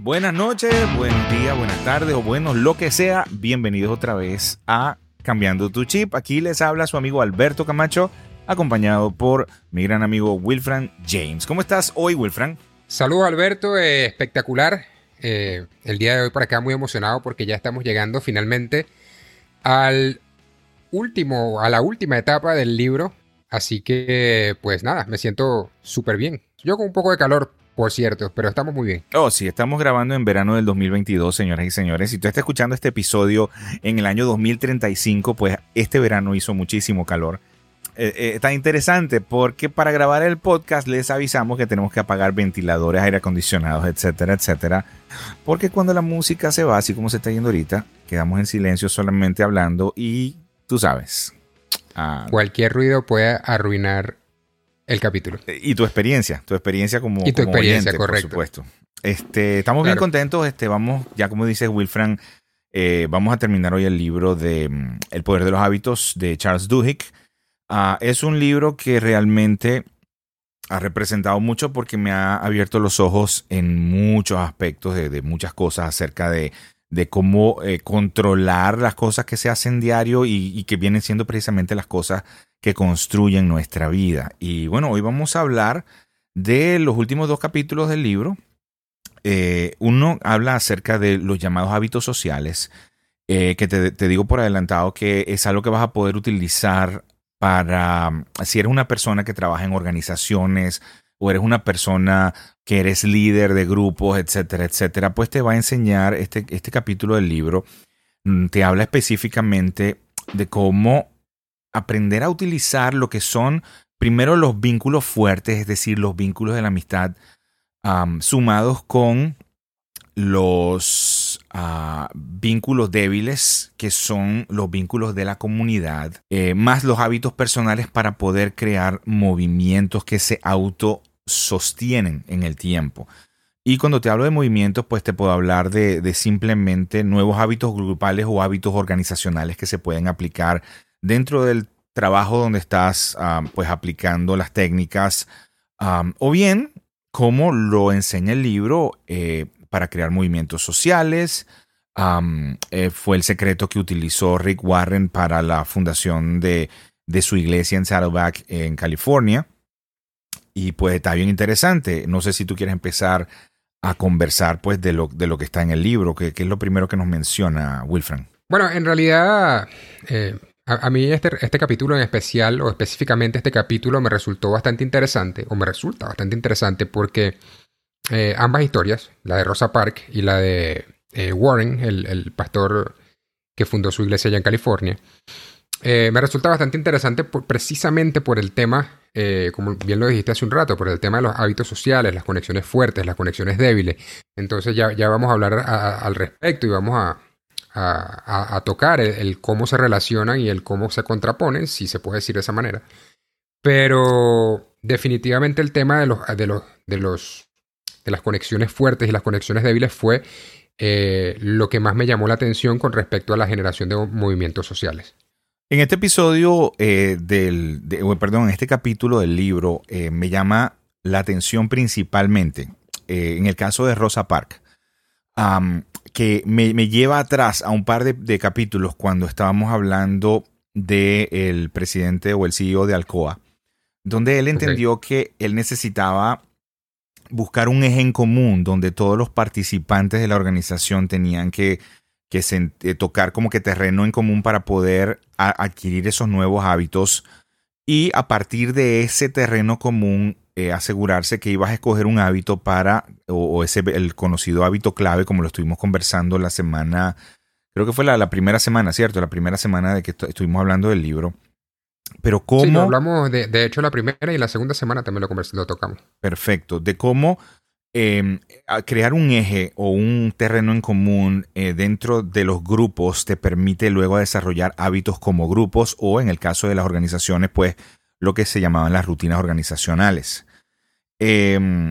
Buenas noches, buen día, buenas tardes o buenos, lo que sea. Bienvenidos otra vez a Cambiando tu Chip. Aquí les habla su amigo Alberto Camacho, acompañado por mi gran amigo Wilfran James. ¿Cómo estás hoy, Wilfran? Saludos, Alberto. Eh, espectacular. Eh, el día de hoy para acá muy emocionado porque ya estamos llegando finalmente al último, a la última etapa del libro. Así que, pues nada, me siento súper bien. Yo con un poco de calor, por cierto, pero estamos muy bien. Oh, sí, estamos grabando en verano del 2022, señoras y señores. Si tú estás escuchando este episodio en el año 2035, pues este verano hizo muchísimo calor. Eh, eh, está interesante porque para grabar el podcast les avisamos que tenemos que apagar ventiladores, aire acondicionados, etcétera, etcétera. Porque cuando la música se va, así como se está yendo ahorita, quedamos en silencio solamente hablando y tú sabes. ah, Cualquier ruido puede arruinar el capítulo. y tu experiencia, tu experiencia como, Y tu como experiencia, oyente, correcto. por supuesto. Este, estamos bien contentos. Este, vamos, ya como dice Wilfran, eh, vamos a terminar hoy el libro de mm, El poder de los hábitos de Charles Duhigg. Ah, es un libro que realmente ha representado mucho porque me ha abierto los ojos en muchos aspectos de, de muchas cosas acerca de, de cómo eh, controlar las cosas que se hacen diario y, que vienen siendo precisamente las cosas que construyen nuestra vida. Y bueno, hoy vamos a hablar de los últimos dos capítulos del libro. Eh, uno habla acerca de los llamados hábitos sociales, eh, que te, te digo por adelantado que es algo que vas a poder utilizar para, si eres una persona que trabaja en organizaciones o eres una persona que eres líder de grupos, etcétera, etcétera, pues te va a enseñar este, este capítulo del libro, mm, te habla específicamente de cómo aprender a utilizar lo que son primero los vínculos fuertes, es decir, los vínculos de la amistad, am, sumados con los ah, vínculos débiles, que son los vínculos de la comunidad, eh, más los hábitos personales para poder crear movimientos que se autosostienen en el tiempo. Y cuando te hablo de movimientos, pues te puedo hablar de, simplemente nuevos hábitos grupales o hábitos organizacionales que se pueden aplicar dentro del trabajo donde estás pues aplicando las técnicas o bien como lo enseña el libro eh, para crear movimientos sociales. Eh, fue el secreto que utilizó Rick Warren para la fundación de, de su iglesia en Saddleback, en California. Y pues está bien interesante. No sé si tú quieres empezar a conversar pues de lo, de lo que está en el libro, que, es lo primero que nos menciona Wilfran. Bueno, en realidad, eh, a, mí este, este capítulo en especial, o específicamente este capítulo, me resultó bastante interesante, o me resulta bastante interesante porque eh, ambas historias, la de Rosa Parks y la de eh, Warren, el, el pastor que fundó su iglesia allá en California, me resulta bastante interesante precisamente por el tema, eh, como bien lo dijiste hace un rato, por el tema de los hábitos sociales, las conexiones fuertes, las conexiones débiles. Entonces ya, ya vamos a hablar al respecto y vamos a, a- tocar el, el cómo se relacionan y el cómo se contraponen, si se puede decir de esa manera. Pero definitivamente el tema de los, de los, de los, de las conexiones fuertes y las conexiones débiles fue eh, lo que más me llamó la atención con respecto a la generación de movimientos sociales. En este episodio eh, del, de- o, perdón, en este capítulo del libro eh, me llama la atención principalmente eh, en el caso de Rosa Parks, am, que me, me lleva atrás a un par de, de capítulos cuando estábamos hablando del presidente o el CEO de Alcoa, donde él entendió que él necesitaba buscar un eje en común donde todos los participantes de la organización tenían que que se, eh, tocar como que terreno en común para poder a- adquirir esos nuevos hábitos y a partir de ese terreno común eh, asegurarse que ibas a escoger un hábito para o, o ese el conocido hábito clave como lo estuvimos conversando la semana creo que fue la, la primera semana cierto la primera semana de que estu- estuvimos hablando del libro pero cómo Sí, lo hablamos de, de hecho la primera y la segunda semana también lo, lo tocamos. Perfecto. De cómo a crear un eje o un terreno en común eh, dentro de los grupos te permite luego desarrollar hábitos como grupos o en el caso de las organizaciones, pues lo que se llamaban las rutinas organizacionales. Eh,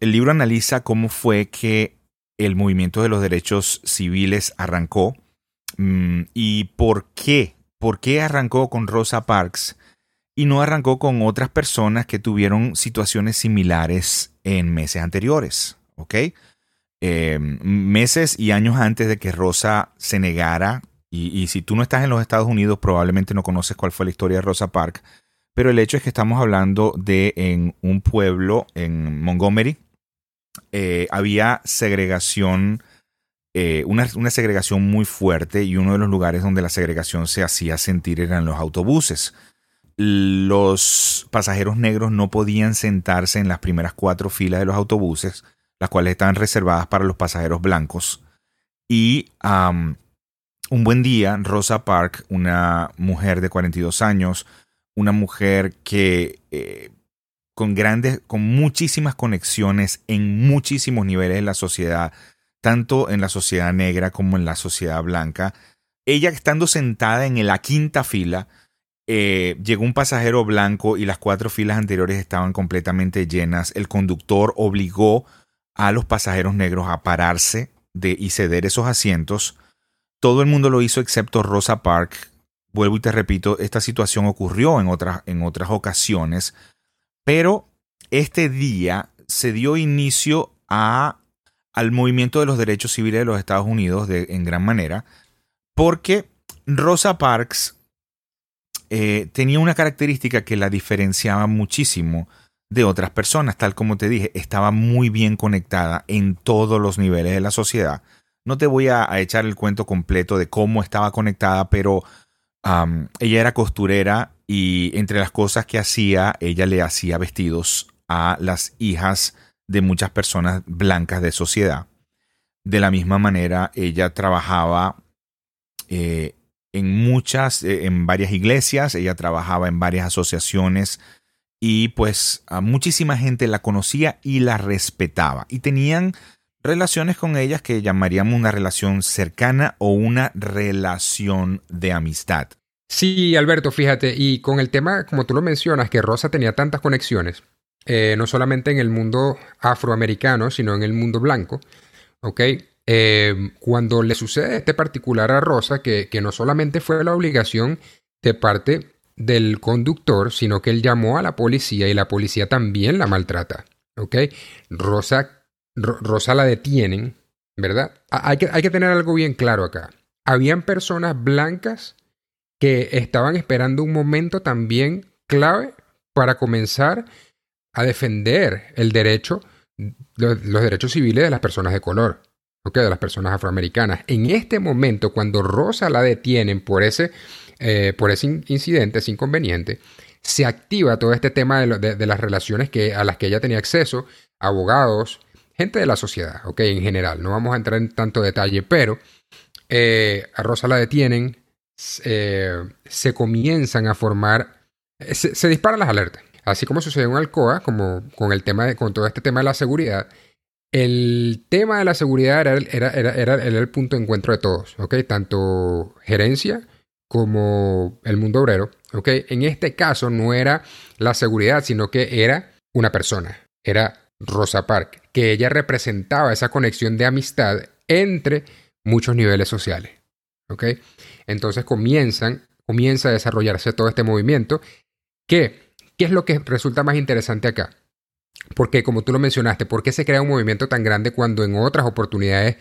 el libro analiza cómo fue que el movimiento de los derechos civiles arrancó mm, y por qué, por qué arrancó con Rosa Parks y no arrancó con otras personas que tuvieron situaciones similares en meses anteriores, ¿ok? eh, meses y años antes de que Rosa se negara, y, si tú no estás en los Estados Unidos probablemente no conoces cuál fue la historia de Rosa Parks, pero el hecho es que estamos hablando de en un pueblo en Montgomery, eh, había segregación, eh, una, una, segregación muy fuerte y uno de los lugares donde la segregación se hacía sentir eran los autobuses. Los pasajeros negros no podían sentarse en las primeras cuatro filas de los autobuses, las cuales estaban reservadas para los pasajeros blancos. Y un buen día, Rosa Park, una mujer de 42 años, una mujer que eh, con grandes, con muchísimas conexiones en muchísimos niveles de la sociedad, tanto en la sociedad negra como en la sociedad blanca. Ella estando sentada en la quinta fila, eh, llegó un pasajero blanco y las cuatro filas anteriores estaban completamente llenas. El conductor obligó a los pasajeros negros a pararse y ceder esos asientos. Todo el mundo lo hizo excepto Rosa Park. Vuelvo y te repito, esta situación ocurrió en otras, en otras ocasiones pero este día se dio inicio a, al movimiento de los derechos civiles de los Estados Unidos de, en gran manera, porque Rosa Parks eh, tenía una característica que la diferenciaba muchísimo de otras personas, tal como te dije, estaba muy bien conectada en todos los niveles de la sociedad. No te voy a, echar el cuento completo de cómo estaba conectada, pero ella era costurera y entre las cosas que hacía, ella le hacía vestidos a las hijas de muchas personas blancas de sociedad. De la misma manera, ella trabajaba eh, en muchas, eh, en varias iglesias, ella trabajaba en varias asociaciones y pues muchísima gente la conocía y la respetaba. Y tenían relaciones con ellas que llamaríamos una relación cercana o una relación de amistad. Sí, Alberto, fíjate, y con el tema, como tú lo mencionas, que Rosa tenía tantas conexiones, eh, no solamente en el mundo afroamericano, sino en el mundo blanco, ¿ok? Eh, cuando le sucede este particular a Rosa, que, que no solamente fue la obligación de parte del conductor, sino que él llamó a la policía y la policía también la maltrata, ¿ok? Rosa, Rosa la detienen, ¿verdad? Hay que, hay que tener algo bien claro acá. Habían personas blancas que estaban esperando un momento también clave para comenzar a defender el derecho, los, derechos civiles de las personas de color, de las personas afroamericanas. En este momento, cuando Rosa la detienen por ese, eh, por ese incidente, ese inconveniente, se activa todo este tema de, las relaciones que, a las que ella tenía acceso, abogados, gente de la sociedad, ¿ok? En general, no vamos a entrar en tanto detalle, pero eh, a Rosa la detienen, eh, se comienzan a formar, eh, se, disparan las alertas. Así como sucedió en Alcoa, como con el tema de, con todo este tema de la seguridad, el tema de la seguridad era, el punto de encuentro de todos, ¿ok? Tanto gerencia como el mundo obrero, ¿ok? En este caso no era la seguridad, sino que era una persona, era Rosa Park, que ella representaba esa conexión de amistad entre muchos niveles sociales, ¿ok? Entonces comienzan, comienza a desarrollarse todo este movimiento. ¿Qué? ¿Qué es lo que resulta más interesante acá? Porque, como tú lo mencionaste, ¿por qué se crea un movimiento tan grande cuando en otras oportunidades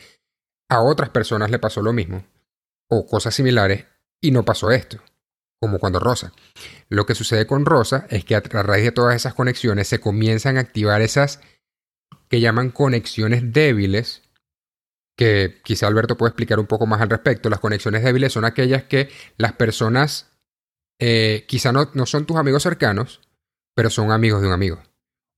a otras personas le pasó lo mismo? O cosas similares y no pasó esto, como cuando Rosa. Lo que sucede con Rosa es que a raíz de todas esas conexiones se comienzan a activar esas que llaman conexiones débiles que quizá Alberto puede explicar un poco más al respecto. Las conexiones débiles son aquellas que las personas eh, quizá no, no son tus amigos cercanos, pero son amigos de un amigo.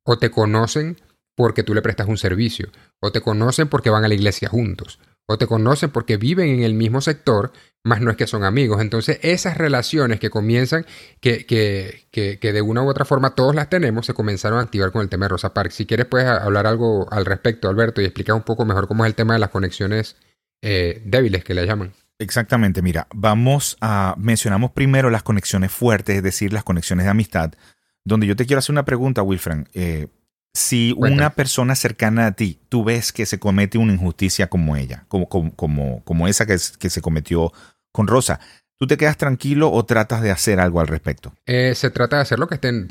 O te conocen porque tú le prestas un servicio, o te conocen porque van a la iglesia juntos, o te conocen porque viven en el mismo sector, más no es que son amigos. Entonces, esas relaciones que comienzan, que, que, que, de una u otra forma todos las tenemos, se comenzaron a activar con el tema de Rosa Parks. Si quieres, puedes hablar algo al respecto, Alberto, y explicar un poco mejor cómo es el tema de las conexiones eh, débiles que le llaman. Exactamente, mira, vamos a mencionamos primero las conexiones fuertes, es decir, las conexiones de amistad, donde yo te quiero hacer una pregunta, Wilfran. Eh, si una persona cercana a ti, tú ves que se comete una injusticia como ella, como, como, como, esa que, que, se cometió con Rosa, ¿tú te quedas tranquilo o tratas de hacer algo al respecto? Eh, se trata de hacer lo que estén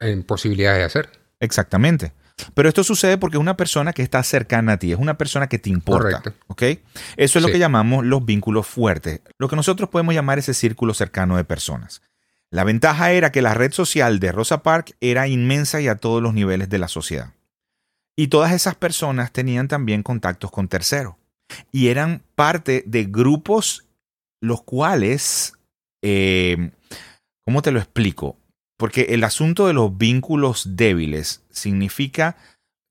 en, posibilidades de hacer. Exactamente. Pero esto sucede porque es una persona que está cercana a ti, es una persona que te importa. Correcto. ¿Ok? Eso es lo Sí. que llamamos los vínculos fuertes, lo que nosotros podemos llamar ese círculo cercano de personas. La ventaja era que la red social de Rosa Parks era inmensa y a todos los niveles de la sociedad. Y todas esas personas tenían también contactos con terceros. Y eran parte de grupos los cuales, eh, ¿cómo te lo explico? Porque el asunto de los vínculos débiles significa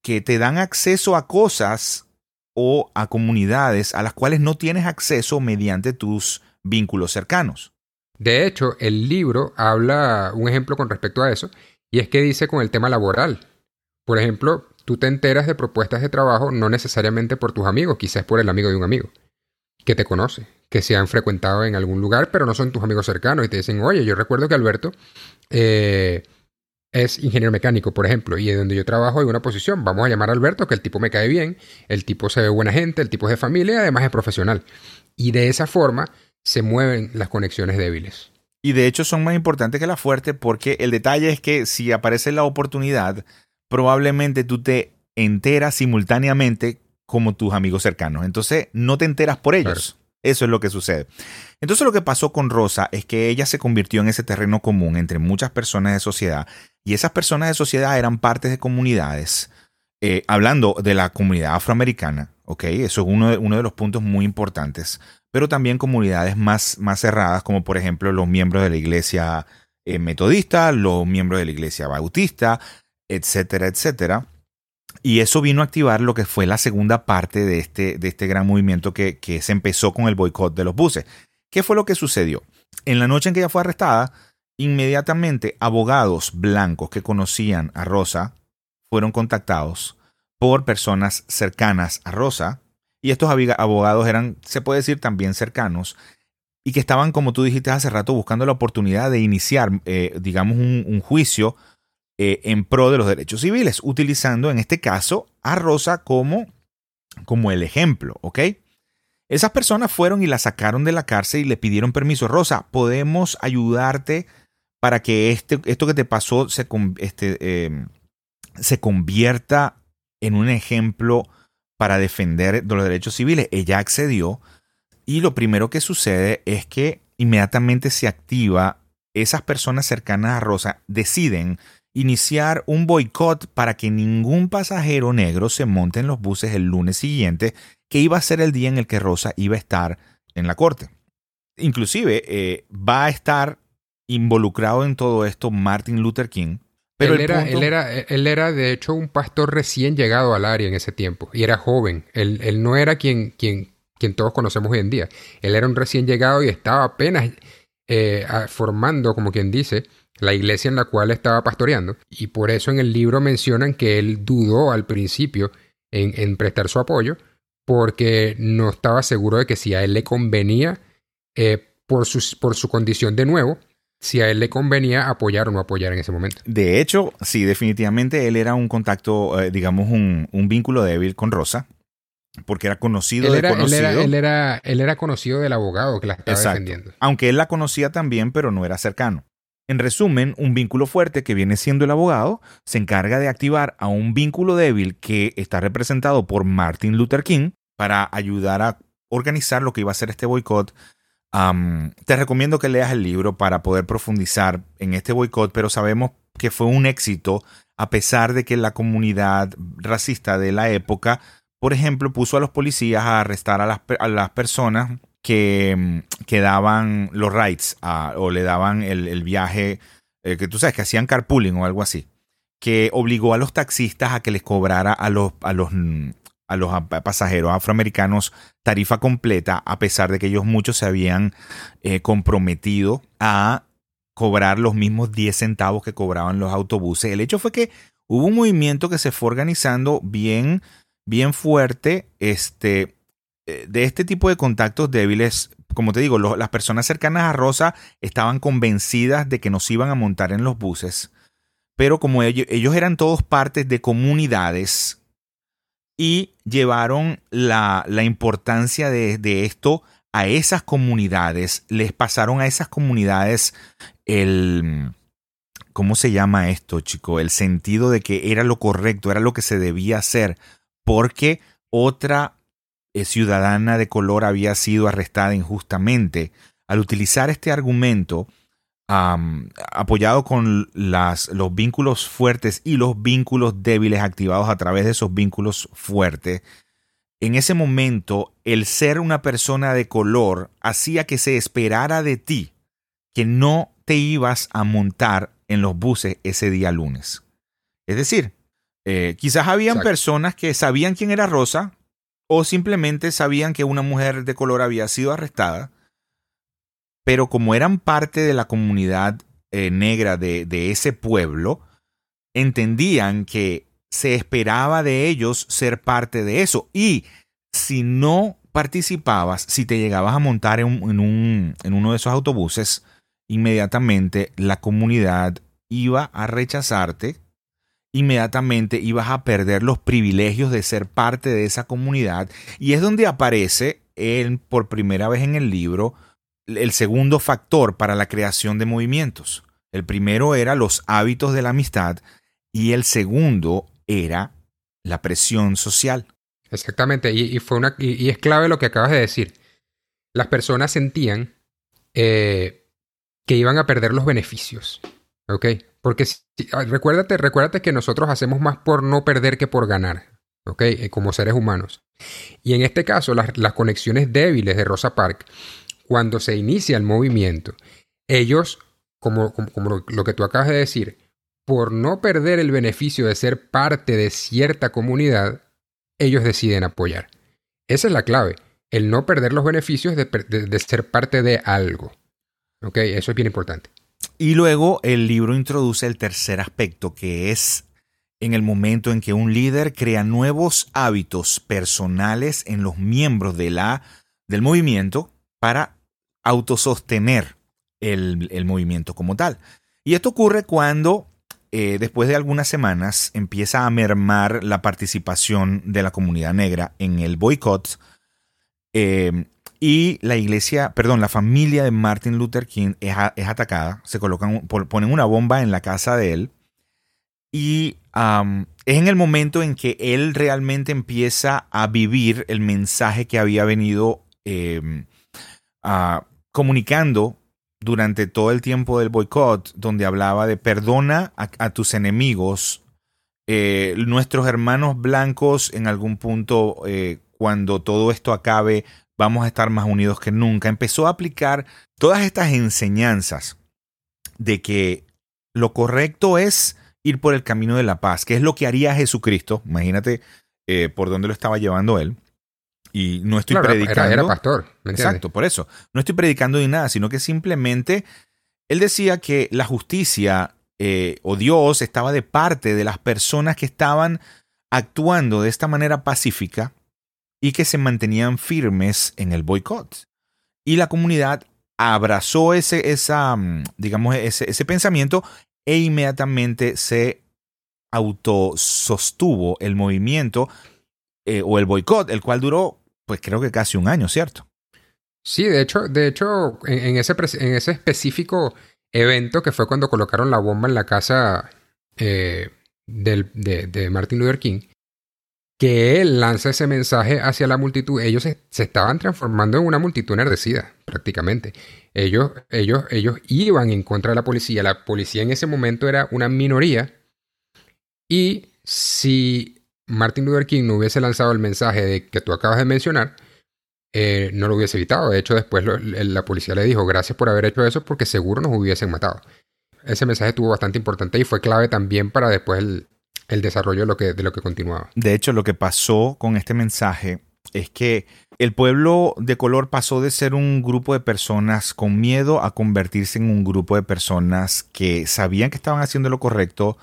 que te dan acceso a cosas o a comunidades a las cuales no tienes acceso mediante tus vínculos cercanos. De hecho, el libro habla un ejemplo con respecto a eso, y es que dice con el tema laboral. Por ejemplo, tú te enteras de propuestas de trabajo no necesariamente por tus amigos, quizás por el amigo de un amigo que te conoce, que se han frecuentado en algún lugar, pero no son tus amigos cercanos y te dicen, oye, yo recuerdo que Alberto eh, es ingeniero mecánico, por ejemplo, y de donde yo trabajo hay una posición, vamos a llamar a Alberto, que el tipo me cae bien, el tipo se ve buena gente, el tipo es de familia además es profesional. Y de esa forma se mueven las conexiones débiles. Y de hecho son más importantes que la fuerte porque el detalle es que si aparece la oportunidad, probablemente tú te enteras simultáneamente como tus amigos cercanos. Entonces no te enteras por ellos. Eso es lo que sucede. Entonces lo que pasó con Rosa es que ella se convirtió en ese terreno común entre muchas personas de sociedad y esas personas de sociedad eran partes de comunidades. Eh, hablando de la comunidad afroamericana, ¿ok? Eso es uno de, uno de los puntos muy importantes, pero también comunidades más, más cerradas, como por ejemplo los miembros de la iglesia eh, metodista, los miembros de la iglesia bautista, etcétera, etcétera. Y eso vino a activar lo que fue la segunda parte de este, de este gran movimiento que, que se empezó con el boicot de los buses. ¿Qué fue lo que sucedió? En la noche en que ella fue arrestada, inmediatamente abogados blancos que conocían a Rosa fueron contactados por personas cercanas a Rosa. Y estos abogados eran, se puede decir, también cercanos. Y que estaban, como tú dijiste hace rato, buscando la oportunidad de iniciar, eh, digamos, un, juicio eh, en pro de los derechos civiles, utilizando en este caso a Rosa como, como el ejemplo, ¿ok? Esas personas fueron y la sacaron de la cárcel y le pidieron permiso. Rosa, podemos ayudarte para que este, esto que te pasó se, este, eh, se convierta en un ejemplo para defender los derechos civiles. Ella accedió y lo primero que sucede es que inmediatamente se activa, esas personas cercanas a Rosa deciden iniciar un boicot para que ningún pasajero negro se monte en los buses el lunes siguiente, que iba a ser el día en el que Rosa iba a estar en la corte. Inclusive eh, va a estar involucrado en todo esto Martin Luther King. Pero él, era, punto... él, era, él, era, de hecho, un pastor recién llegado al área en ese tiempo. Y era joven. Él, él no era quien, quien, quien, todos conocemos hoy en día. Él era un recién llegado y estaba apenas eh, formando, como quien dice, la iglesia en la cual estaba pastoreando. Y por eso en el libro mencionan que él dudó al principio en, en prestar su apoyo, porque no estaba seguro de que si a él le convenía, eh, por, su, por su condición de nuevo, si a él le convenía apoyar o no apoyar en ese momento. De hecho, sí, definitivamente él era un contacto, eh, digamos, un, un, vínculo débil con Rosa, porque era conocido él era, de conocido. Él era, él, era, él era conocido del abogado que la estaba Exacto. defendiendo. Aunque él la conocía también, pero no era cercano. En resumen, un vínculo fuerte que viene siendo el abogado se encarga de activar a un vínculo débil que está representado por Martin Luther King para ayudar a organizar lo que iba a ser este boicot. Te recomiendo que leas el libro para poder profundizar en este boicot, pero sabemos que fue un éxito a pesar de que la comunidad racista de la época, por ejemplo, puso a los policías a arrestar a las, a las personas que, que, daban los a, o le daban el, el viaje, eh, que tú sabes, que hacían carpooling o algo así, que obligó a los taxistas a que les cobrara a los, a los, a los pasajeros afroamericanos tarifa completa, a pesar de que ellos muchos se habían eh, comprometido a cobrar los mismos 10 centavos que cobraban los autobuses. El hecho fue que hubo un movimiento que se fue organizando bien, bien fuerte, este, de este tipo de contactos débiles, como te digo, las personas cercanas a Rosa estaban convencidas de que nos iban a montar en los buses, pero como ellos, ellos eran todos partes de comunidades y llevaron la, la importancia de, de, esto a esas comunidades, les pasaron a esas comunidades el, ¿cómo se llama esto, chico? El sentido de que era lo correcto, era lo que se debía hacer, porque otra eh, ciudadana de color había sido arrestada injustamente. Al utilizar este argumento, apoyado con las, los vínculos fuertes y los vínculos débiles activados a través de esos vínculos fuertes, en ese momento el ser una persona de color hacía que se esperara de ti que no te ibas a montar en los buses ese día lunes. Es decir, eh, quizás habían personas que sabían quién era Rosa o simplemente sabían que una mujer de color había sido arrestada, pero como eran parte de la comunidad eh, negra de, ese pueblo, entendían que se esperaba de ellos ser parte de eso. Y si no participabas, si te llegabas a montar en, un, en uno de esos autobuses, inmediatamente la comunidad iba a rechazarte, inmediatamente ibas a perder los privilegios de ser parte de esa comunidad. Y es donde aparece por primera vez en el libro el segundo factor para la creación de movimientos. El primero era los hábitos de la amistad y el segundo era la presión social. Exactamente, y, fue una, y, es clave lo que acabas de decir. Las personas sentían eh, que iban a perder los beneficios. ¿Ok? Porque ah, recuérdate, recuérdate que nosotros hacemos más por no perder que por ganar. ¿Ok? Eh, como seres humanos. Y en este caso, las, las conexiones débiles de Rosa Parks, cuando se inicia el movimiento, ellos, como, lo que tú acabas de decir, por no perder el beneficio de ser parte de cierta comunidad, ellos deciden apoyar. Esa es la clave, el no perder los beneficios de, de ser parte de algo. Ok, eso es bien importante. Y luego el libro introduce el tercer aspecto, que es en el momento en que un líder crea nuevos hábitos personales en los miembros de la, del movimiento para autosostener el, el movimiento como tal. Y esto ocurre cuando eh, después de algunas semanas empieza a mermar la participación de la comunidad negra en el boicot eh, y la iglesia, perdón, la familia de Martin Luther King es, atacada, se colocan, ponen una bomba en la casa de él y es en el momento en que él realmente empieza a vivir el mensaje que había venido eh, comunicando durante todo el tiempo del boicot, donde hablaba de perdona a, tus enemigos, eh, nuestros hermanos blancos en algún punto, eh, cuando todo esto acabe, vamos a estar más unidos que nunca. Empezó a aplicar todas estas enseñanzas de que lo correcto es ir por el camino de la paz, que es lo que haría Jesucristo. Imagínate eh, por dónde lo estaba llevando él. Y no estoy predicando. Era, pastor. exacto, por eso. No estoy predicando ni nada, sino que simplemente él decía que la justicia eh, o Dios estaba de parte de las personas que estaban actuando de esta manera pacífica y que se mantenían firmes en el boicot. Y la comunidad abrazó ese, esa, mm, digamos, ese, ese pensamiento e inmediatamente se autosostuvo el movimiento eh, o el boicot, el cual duró, pues creo que casi un año, ¿cierto? Sí, de hecho, de hecho en, ese, en ese específico evento que fue cuando colocaron la bomba en la casa eh, del, de, Martin Luther King, que él lanza ese mensaje hacia la multitud, ellos se, estaban transformando en una multitud enardecida, prácticamente. Ellos, ellos, ellos iban en contra de la policía. La policía en ese momento era una minoría. Y si Martin Luther King no hubiese lanzado el mensaje de que tú acabas de mencionar, eh, no lo hubiese evitado. De hecho, después la policía le dijo gracias por haber hecho eso porque seguro nos hubiesen matado. Ese mensaje estuvo bastante importante y fue clave también para después el, desarrollo de lo, que, de lo que continuaba. De hecho, lo que pasó con este mensaje es que el pueblo de color pasó de ser un grupo de personas con miedo a convertirse en un grupo de personas que sabían que estaban haciendo lo correcto,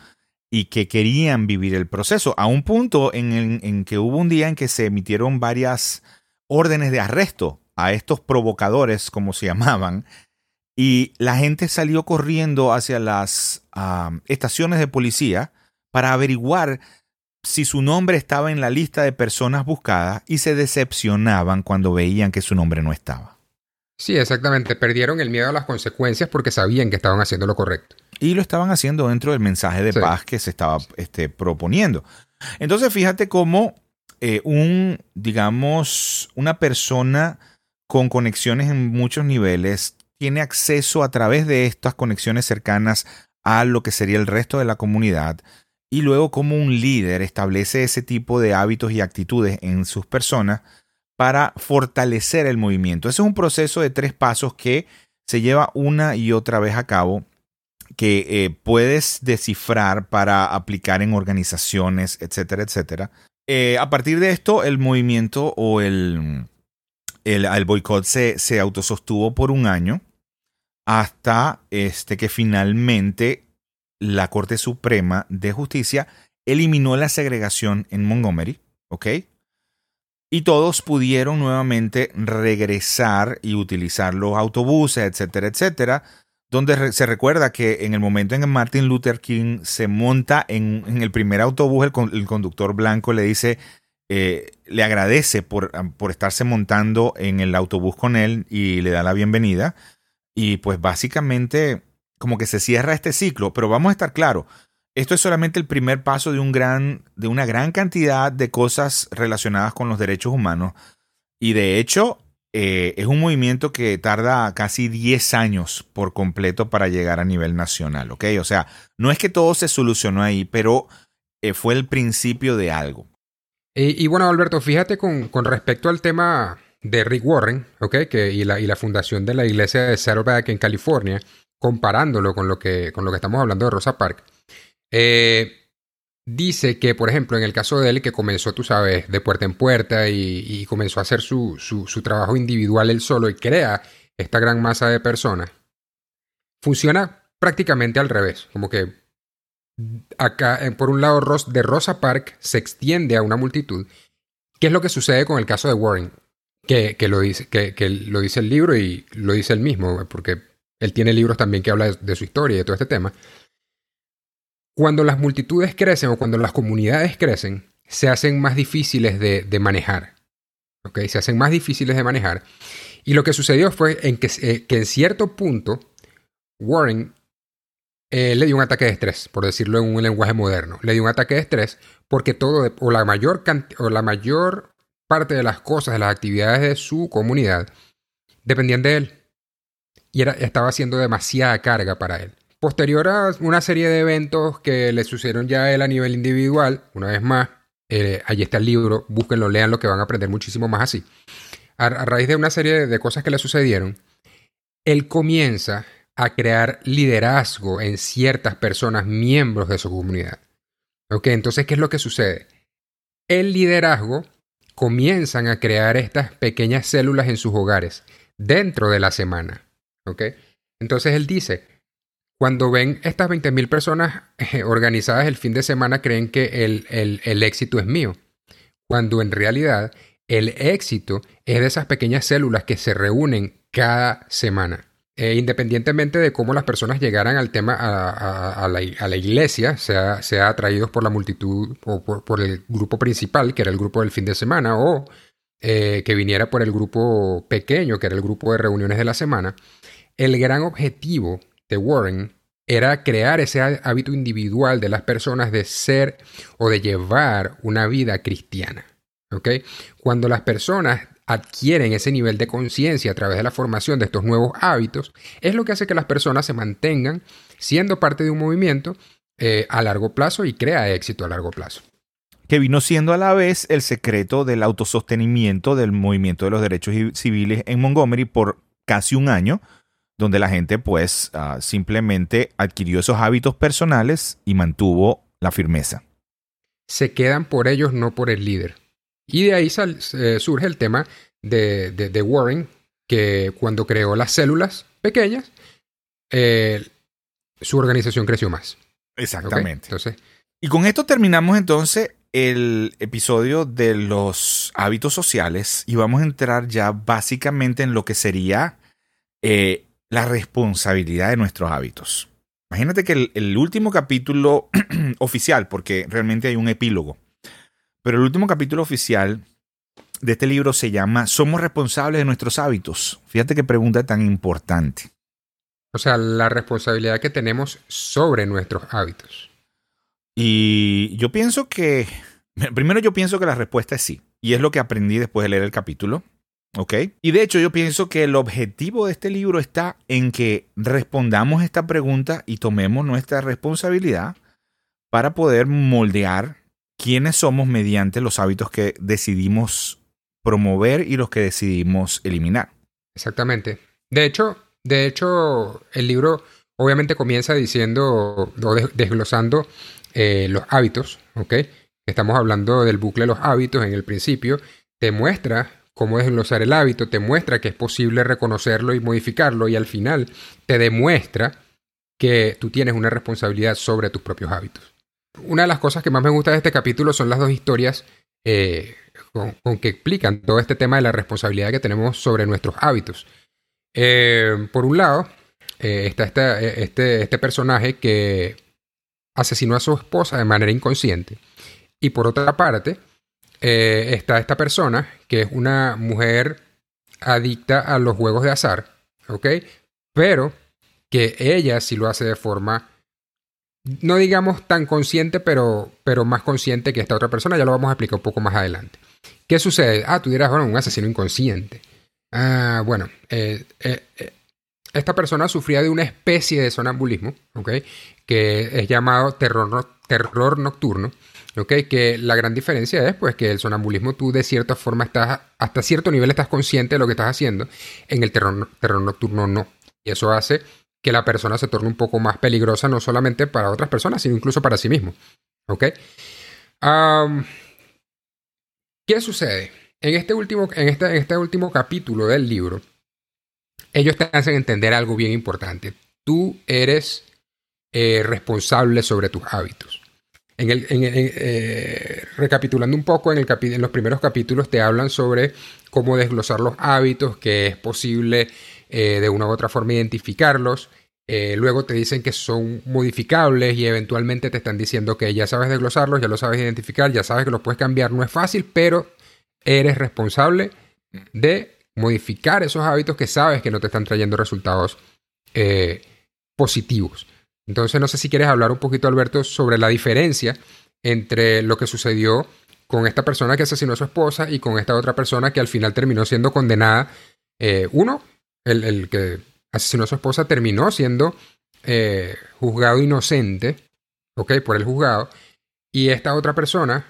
y que querían vivir el proceso, a un punto en, que hubo un día en que se emitieron varias órdenes de arresto a estos provocadores, como se llamaban, y la gente salió corriendo hacia las estaciones de policía para averiguar si su nombre estaba en la lista de personas buscadas y se decepcionaban cuando veían que su nombre no estaba. Sí, exactamente. Perdieron el miedo a las consecuencias porque sabían que estaban haciendo lo correcto. Y lo estaban haciendo dentro del mensaje de paz que se estaba este, proponiendo. Entonces, fíjate cómo eh, un, digamos, una persona con conexiones en muchos niveles tiene acceso a través de estas conexiones cercanas a lo que sería el resto de la comunidad y luego cómo un líder establece ese tipo de hábitos y actitudes en sus personas para fortalecer el movimiento. Ese es un proceso de tres pasos que se lleva una y otra vez a cabo que eh, puedes descifrar para aplicar en organizaciones, etcétera, etcétera. Eh, a partir de esto, el movimiento o el, el, boicot se, se, autosostuvo por un año hasta este, que finalmente la Corte Suprema de Justicia eliminó la segregación en Montgomery, ¿ok? Y todos pudieron nuevamente regresar y utilizar los autobuses, etcétera, etcétera, donde se recuerda que en el momento en que Martin Luther King se monta en, el primer autobús, el, conductor blanco le dice, eh, le agradece por, por estarse montando en el autobús con él y le da la bienvenida. Y pues básicamente como que se cierra este ciclo, pero vamos a estar claros, esto es solamente el primer paso de, un gran, de una gran cantidad de cosas relacionadas con los derechos humanos. Y de hecho, eh, es un movimiento que tarda casi 10 años por completo para llegar a nivel nacional, ¿ok? O sea, no es que todo se solucionó ahí, pero eh, fue el principio de algo. Y, bueno, Alberto, fíjate con, respecto al tema de Rick Warren, ¿ok? Que, y, la, y la fundación de la iglesia de Saddleback en California, comparándolo con lo que, con lo que estamos hablando de Rosa Parks, eh, dice que, por ejemplo, en el caso de él, que comenzó, tú sabes, de puerta en puerta y, comenzó a hacer su, su, trabajo individual él solo y crea esta gran masa de personas, funciona prácticamente al revés. Como que acá, por un lado, de Rosa Park se extiende a una multitud. ¿Qué es lo que sucede con el caso de Warren? Que, que lo, dice, que, que, lo dice el libro y lo dice él mismo, porque él tiene libros también que habla de su historia y de todo este tema. Cuando las multitudes crecen o cuando las comunidades crecen, se hacen más difíciles de, manejar. ¿okay? Se hacen más difíciles de manejar. Y lo que sucedió fue en que, eh, en cierto punto Warren eh, le dio un ataque de estrés, por decirlo en un lenguaje moderno. Le dio un ataque de estrés porque todo, o la mayor, o la mayor parte de las cosas, de las actividades de su comunidad, dependían de él. Y estaba haciendo demasiada carga para él. Posterior a una serie de eventos que le sucedieron ya a él a nivel individual, una vez más, eh, allí está el libro, búsquenlo, lean lo que van a aprender muchísimo más así. A, raíz de una serie de cosas que le sucedieron, él comienza a crear liderazgo en ciertas personas, miembros de su comunidad. ¿Ok? Entonces, ¿qué es lo que sucede? El liderazgo comienzan a crear estas pequeñas células en sus hogares dentro de la semana. ¿Ok? Entonces él dice, cuando ven estas 20.000 personas eh, organizadas el fin de semana, creen que el, éxito es mío, cuando en realidad el éxito es de esas pequeñas células que se reúnen cada semana. E independientemente de cómo las personas llegaran al tema, a, la, iglesia, sea, sea, atraídos por la multitud o por, el grupo principal, que era el grupo del fin de semana, o eh, que viniera por el grupo pequeño, que era el grupo de reuniones de la semana, el gran objetivo de Warren era crear ese hábito individual de las personas de ser o de llevar una vida cristiana. Cuando las personas adquieren ese nivel de conciencia a través de la formación de estos nuevos hábitos, es lo que hace que las personas se mantengan siendo parte de un movimiento eh, a largo plazo y crea éxito a largo plazo. Que vino siendo a la vez el secreto del autosostenimiento del movimiento de los derechos civiles en Montgomery por casi un año, donde la gente pues ah, simplemente adquirió esos hábitos personales y mantuvo la firmeza. Se quedan por ellos, no por el líder. Y de ahí eh, surge el tema de, Warren, que cuando creó las células pequeñas, eh, su organización creció más. Exactamente. y con esto terminamos entonces el episodio de los hábitos sociales y vamos a entrar ya básicamente en lo que sería eh, la responsabilidad de nuestros hábitos. Imagínate que el, último capítulo oficial, porque realmente hay un epílogo, pero el último capítulo oficial de este libro se llama Somos responsables de nuestros hábitos. Fíjate qué pregunta tan importante. O sea, la responsabilidad que tenemos sobre nuestros hábitos. Y yo pienso que, primero yo pienso que la respuesta es sí. Y es lo que aprendí después de leer el capítulo. Y de hecho yo pienso que el objetivo de este libro está en que respondamos esta pregunta y tomemos nuestra responsabilidad para poder moldear quiénes somos mediante los hábitos que decidimos promover y los que decidimos eliminar. Exactamente. De hecho, de hecho, el libro obviamente comienza diciendo o desglosando eh, los hábitos, ¿ok? Estamos hablando del bucle de los hábitos en el principio. Te muestra cómo desglosar el hábito, te muestra que es posible reconocerlo y modificarlo y al final te demuestra que tú tienes una responsabilidad sobre tus propios hábitos. Una de las cosas que más me gusta de este capítulo son las dos historias eh, con, que explican todo este tema de la responsabilidad que tenemos sobre nuestros hábitos. Eh, por un lado, eh, está este, este personaje que asesinó a su esposa de manera inconsciente. Y por otra parte, está esta persona que es una mujer adicta a los juegos de azar, ¿ok? Pero que ella sí lo hace de forma no digamos tan consciente, pero, pero más consciente que esta otra persona. Ya lo vamos a explicar un poco más adelante. ¿Qué sucede? Ah, tú dirás, bueno, un asesino inconsciente. Ah, bueno, eh, eh, eh, esta persona sufría de una especie de sonambulismo, ¿ok? Que es llamado terror, terror nocturno, ¿ok? Que la gran diferencia es, pues, que el sonambulismo tú de cierta forma estás, hasta cierto nivel estás consciente de lo que estás haciendo. En el terror, terror nocturno no. Y eso hace que la persona se torne un poco más peligrosa, no solamente para otras personas, sino incluso para sí mismo. ¿Ok? ¿Qué sucede? En este, último, en, este, en este último capítulo del libro, ellos te hacen entender algo bien importante. Tú eres eh, responsable sobre tus hábitos. Eh, recapitulando un poco, en, los primeros capítulos te hablan sobre cómo desglosar los hábitos, que es posible eh, de una u otra forma identificarlos. Eh, luego te dicen que son modificables y eventualmente te están diciendo que ya sabes desglosarlos, ya lo sabes identificar, ya sabes que los puedes cambiar. No es fácil, pero eres responsable de modificar esos hábitos que sabes que no te están trayendo resultados positivos. Entonces no sé si quieres hablar un poquito, Alberto, sobre la diferencia entre lo que sucedió con esta persona que asesinó a su esposa y con esta otra persona que al final terminó siendo condenada, uno, el, que asesinó a su esposa terminó siendo eh, juzgado inocente, ¿ok? Por el juzgado. Y esta otra persona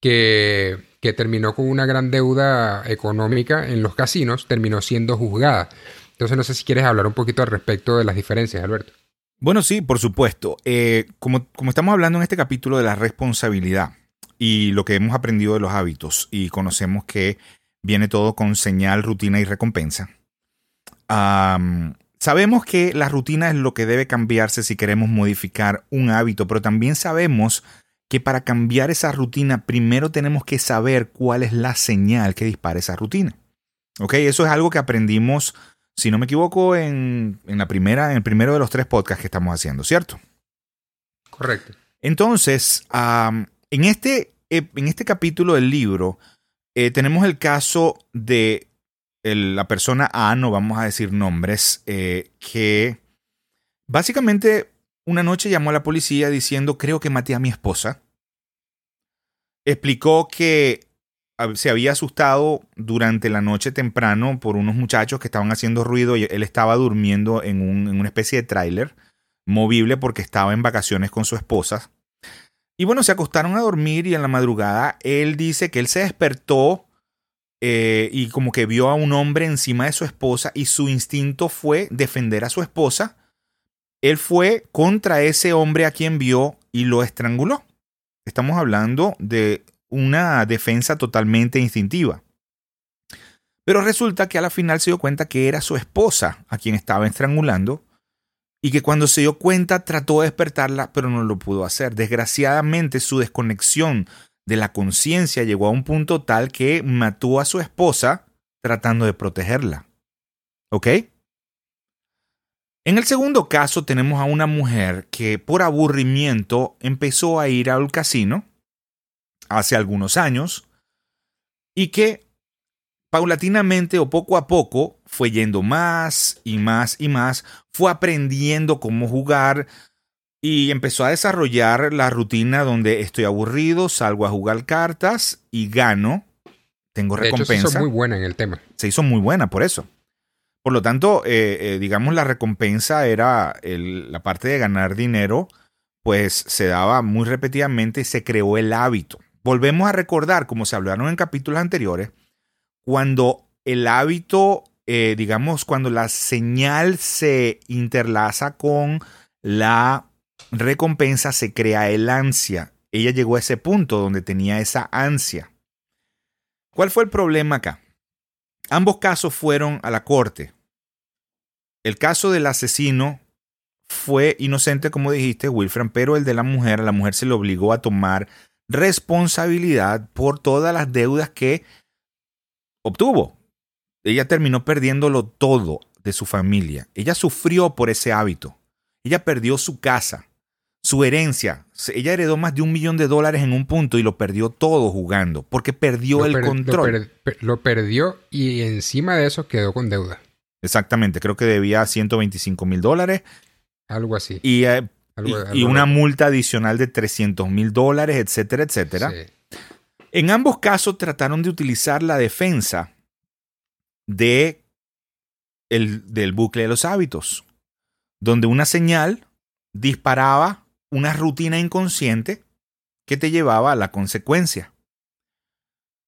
que, que terminó con una gran deuda económica en los casinos, terminó siendo juzgada. Entonces no sé si quieres hablar un poquito al respecto de las diferencias, Alberto. Bueno, sí, por supuesto. Eh, como, estamos hablando en este capítulo de la responsabilidad y lo que hemos aprendido de los hábitos y conocemos que viene todo con señal, rutina y recompensa sabemos que la rutina es lo que debe cambiarse si queremos modificar un hábito, pero también sabemos que para cambiar esa rutina primero tenemos que saber cuál es la señal que dispara esa rutina. ¿Ok? Eso es algo que aprendimos, si no me equivoco, en, la primera, en el primero de los tres podcasts que estamos haciendo, ¿cierto? Correcto. Entonces, en, este, en este capítulo del libro eh, tenemos el caso de la persona A, no vamos a decir nombres, eh, que básicamente una noche llamó a la policía diciendo creo que maté a mi esposa. Explicó que se había asustado durante la noche temprano por unos muchachos que estaban haciendo ruido y él estaba durmiendo en, en una especie de tráiler movible porque estaba en vacaciones con su esposa. Y bueno, se acostaron a dormir y en la madrugada él dice que él se despertó eh, y como que vio a un hombre encima de su esposa y su instinto fue defender a su esposa. Él fue contra ese hombre a quien vio y lo estranguló. Estamos hablando de una defensa totalmente instintiva. Pero resulta que a la final se dio cuenta que era su esposa a quien estaba estrangulando y que cuando se dio cuenta trató de despertarla, pero no lo pudo hacer. Desgraciadamente su desconexión de la conciencia llegó a un punto tal que mató a su esposa tratando de protegerla. ¿Ok? En el segundo caso tenemos a una mujer que por aburrimiento empezó a ir al casino hace algunos años y que paulatinamente o poco a poco fue yendo más y más y más, fue aprendiendo cómo jugar y empezó a desarrollar la rutina donde estoy aburrido, salgo a jugar cartas y gano, tengo recompensa. se hizo muy buena en el tema. Se hizo muy buena por eso. Por lo tanto, eh, eh, digamos, la recompensa era la parte de ganar dinero, pues se daba muy repetidamente y se creó el hábito. Volvemos a recordar, como se hablaron en capítulos anteriores, cuando el hábito, eh, digamos, cuando la señal se interlaza con la recompensa, se crea el ansia. Ella llegó a ese punto donde tenía esa ansia. ¿Cuál fue el problema acá? Ambos casos fueron a la corte. El caso del asesino fue inocente, como dijiste, Wilfran, pero el de la mujer, la mujer se le obligó a tomar responsabilidad por todas las deudas que obtuvo. Ella terminó perdiéndolo todo de su familia. Ella sufrió por ese hábito. Ella perdió su casa, su herencia. Ella heredó más de un millón de dólares en un punto y lo perdió todo jugando, porque perdió el control. Lo, perdió y encima de eso quedó con deuda. Exactamente, creo que debía 125 mil dólares. Algo así. Y, eh, y, una multa adicional de 300 mil dólares, etcétera, etcétera. Sí. En ambos casos trataron de utilizar la defensa de el, del bucle de los hábitos, donde una señal disparaba una rutina inconsciente que te llevaba a la consecuencia.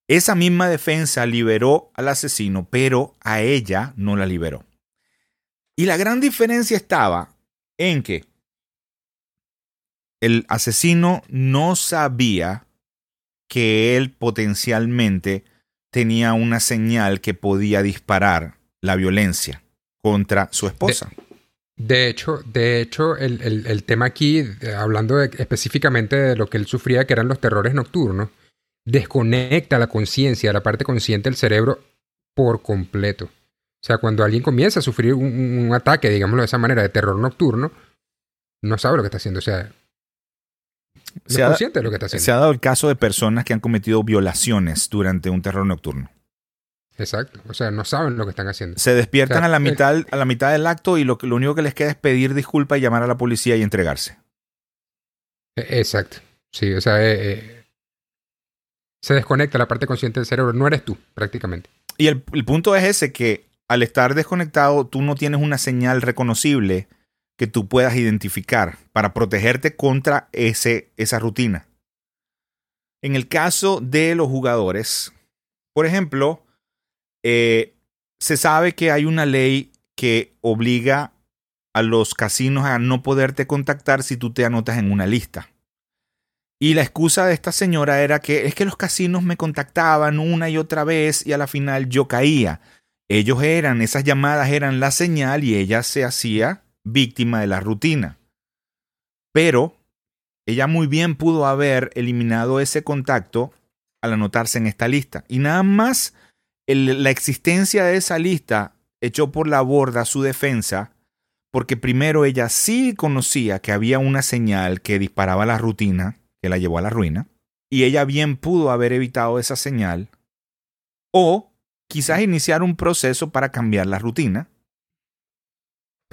Esa misma defensa liberó al asesino, pero a ella no la liberó. Y la gran diferencia estaba en que el asesino no sabía que él potencialmente tenía una señal que podía disparar la violencia contra su esposa. De, hecho, de hecho el, tema aquí, hablando específicamente de lo que él sufría, que eran los terrores nocturnos, desconecta la conciencia, la parte consciente del cerebro por completo. O sea, cuando alguien comienza a sufrir un, un, ataque, digámoslo de esa manera, de terror nocturno, no sabe lo que está haciendo. O sea, se ha, lo que está haciendo. Se ha dado el caso de personas que han cometido violaciones durante un terror nocturno. Exacto. O sea, no saben lo que están haciendo. Se despiertan a, la mitad, a la mitad del acto y lo, lo único que les queda es pedir disculpas y llamar a la policía y entregarse. E, exacto. Sí, o sea, eh, eh, se desconecta la parte consciente del cerebro. No eres tú, prácticamente. Y el, el punto es ese, que al estar desconectado, tú no tienes una señal reconocible que tú puedas identificar para protegerte contra ese, esa rutina. En el caso de los jugadores, por ejemplo, eh, se sabe que hay una ley que obliga a los casinos a no poderte contactar si tú te anotas en una lista. Y la excusa de esta señora era que es que los casinos me contactaban una y otra vez y a la final yo caía. Ellos eran, esas llamadas eran la señal y ella se hacía víctima de la rutina. Pero ella muy bien pudo haber eliminado ese contacto al anotarse en esta lista. Y nada más la existencia de esa lista echó por la borda su defensa porque primero ella sí conocía que había una señal que disparaba la rutina, que la llevó a la ruina, y ella bien pudo haber evitado esa señal, o quizás iniciar un proceso para cambiar la rutina,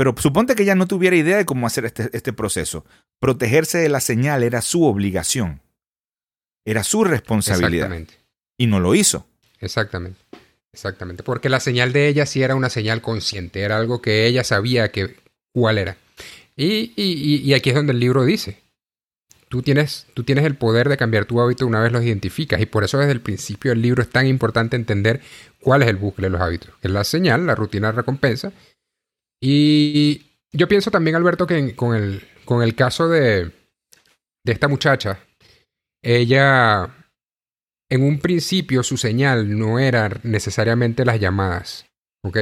pero suponte que ella no tuviera idea de cómo hacer este, este proceso. Protegerse de la señal era su obligación. Era su responsabilidad. Exactamente. Y no lo hizo. Exactamente. Exactamente. Porque la señal de ella sí era una señal consciente. Era algo que ella sabía que, cuál era. Y, y, y aquí es donde el libro dice. Tú tienes, tú tienes el poder de cambiar tu hábito una vez los identificas. Y por eso desde el principio del libro es tan importante entender cuál es el bucle de los hábitos. Es la señal, la rutina de recompensa y yo pienso también, Alberto, que con, el, con el caso de, de esta muchacha, ella, en un principio su señal no era necesariamente las llamadas. ¿ok?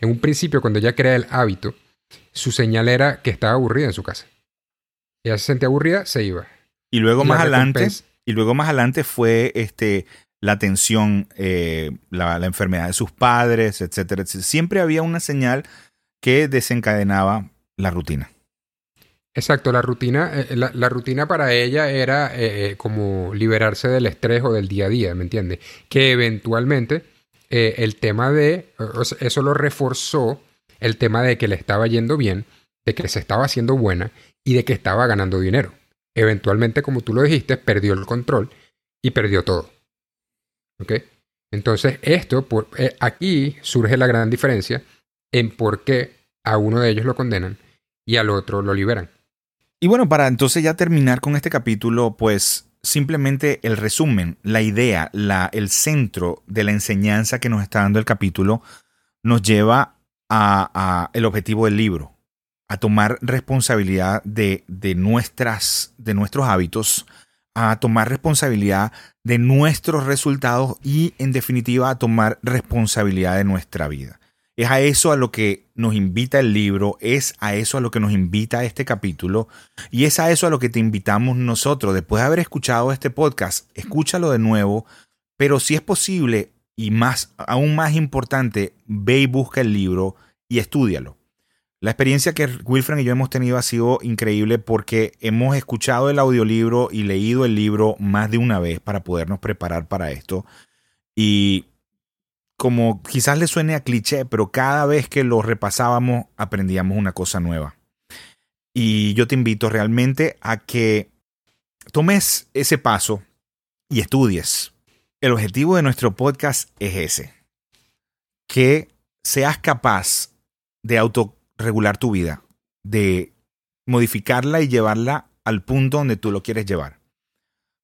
En un principio, cuando ella crea el hábito, su señal era que estaba aburrida en su casa. Ella se sentía aburrida, se iba. Y luego más adelante, y luego más adelante fue este la tensión, eh, la, la, enfermedad de sus padres, etcétera, etcétera. Siempre había una señal que desencadenaba la rutina. Exacto, la rutina, eh, la, rutina para ella era eh, eh, como liberarse del estrés o del día a día, ¿me entiendes? Que eventualmente eh, el tema de, eso lo reforzó el tema de que le estaba yendo bien, de que se estaba haciendo buena y de que estaba ganando dinero. Eventualmente, como tú lo dijiste, perdió el control y perdió todo. Entonces, esto, por, eh, aquí surge la gran diferencia en por qué a uno de ellos lo condenan y al otro lo liberan. Y bueno, para entonces ya terminar con este capítulo, pues simplemente el resumen, la idea, la, el centro de la enseñanza que nos está dando el capítulo nos lleva a, el objetivo del libro, a tomar responsabilidad de, de, nuestras, de nuestros hábitos, a tomar responsabilidad de nuestros resultados y en definitiva a tomar responsabilidad de nuestra vida. Es a eso a lo que nos invita el libro, es a eso a lo que nos invita este capítulo y es a eso a lo que te invitamos nosotros. Después de haber escuchado este podcast, escúchalo de nuevo, pero si es posible y más, aún más importante, ve y busca el libro y estudialo. La experiencia que Wilfred y yo hemos tenido ha sido increíble porque hemos escuchado el audiolibro y leído el libro más de una vez para podernos preparar para esto. Y como quizás le suene a cliché, pero cada vez que lo repasábamos aprendíamos una cosa nueva. Y yo te invito realmente a que tomes ese paso y estudies. El objetivo de nuestro podcast es ese. Que seas capaz de autorregular tu vida, de modificarla y llevarla al punto donde tú lo quieres llevar.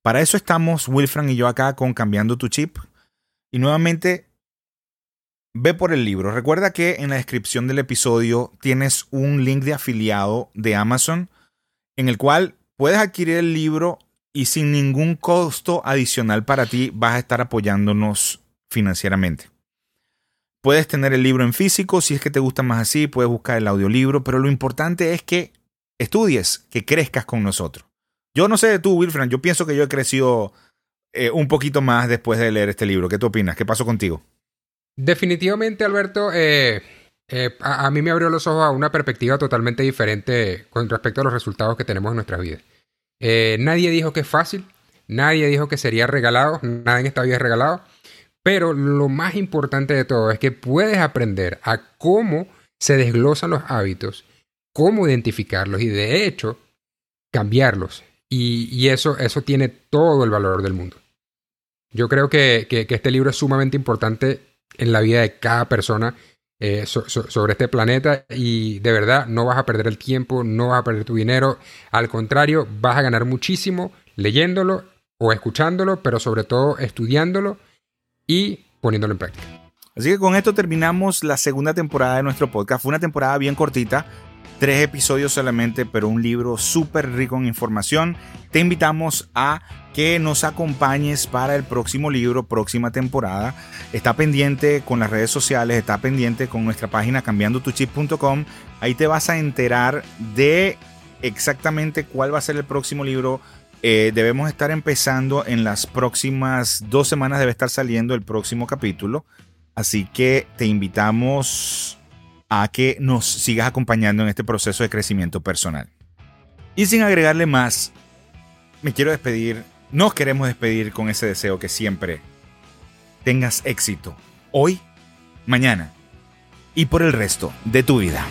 Para eso estamos Wilfran y yo acá con Cambiando tu Chip. Y nuevamente Ve por el libro. Recuerda que en la descripción del episodio tienes un link de afiliado de Amazon en el cual puedes adquirir el libro y sin ningún costo adicional para ti vas a estar apoyándonos financieramente. Puedes tener el libro en físico, si es que te gusta más así, puedes buscar el audiolibro, pero lo importante es que estudies, que crezcas con nosotros. Yo no sé de tú, Wilfred, yo pienso que yo he crecido eh, un poquito más después de leer este libro. ¿Qué tú opinas? ¿Qué pasó contigo? Definitivamente, Alberto, eh, eh, a, mí me abrió los ojos a una perspectiva totalmente diferente con respecto a los resultados que tenemos en nuestras vidas. Eh, nadie dijo que es fácil, nadie dijo que sería regalado, nada en esta vida es regalado, pero lo más importante de todo es que puedes aprender a cómo se desglosan los hábitos, cómo identificarlos y de hecho cambiarlos. Y, eso, eso tiene todo el valor del mundo. Yo creo que, que este libro es sumamente importante en la vida de cada persona eh, sobre este planeta y de verdad no vas a perder el tiempo, no vas a perder tu dinero, al contrario, vas a ganar muchísimo leyéndolo o escuchándolo, pero sobre todo estudiándolo y poniéndolo en práctica. Así que con esto terminamos la segunda temporada de nuestro podcast. Fue una temporada bien cortita, tres episodios solamente, pero un libro súper rico en información. Te invitamos a que nos acompañes para el próximo libro, próxima temporada. Está pendiente con las redes sociales, está pendiente con nuestra página cambiandotuchip.com. Ahí te vas a enterar de exactamente cuál va a ser el próximo libro. Eh, debemos estar empezando en las próximas dos semanas, debe estar saliendo el próximo capítulo. Así que te invitamos a que nos sigas acompañando en este proceso de crecimiento personal. Y sin agregarle más, me quiero despedir, nos queremos despedir con ese deseo que siempre tengas éxito, hoy, mañana y por el resto de tu vida.